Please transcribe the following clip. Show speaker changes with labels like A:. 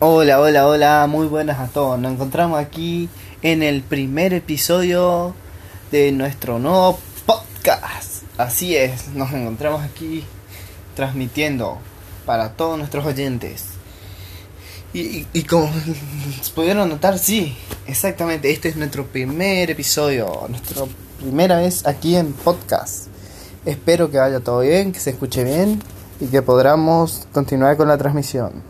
A: Hola, hola, hola, muy buenas a todos. Nos encontramos aquí en el primer episodio de nuestro nuevo podcast. Así es, nos encontramos aquí transmitiendo para todos nuestros oyentes. Y, y- y como pudieron notar, sí, exactamente, este es nuestro primer episodio, nuestra primera vez aquí en podcast. Espero que vaya todo bien, que se escuche bien y que podamos continuar con la transmisión.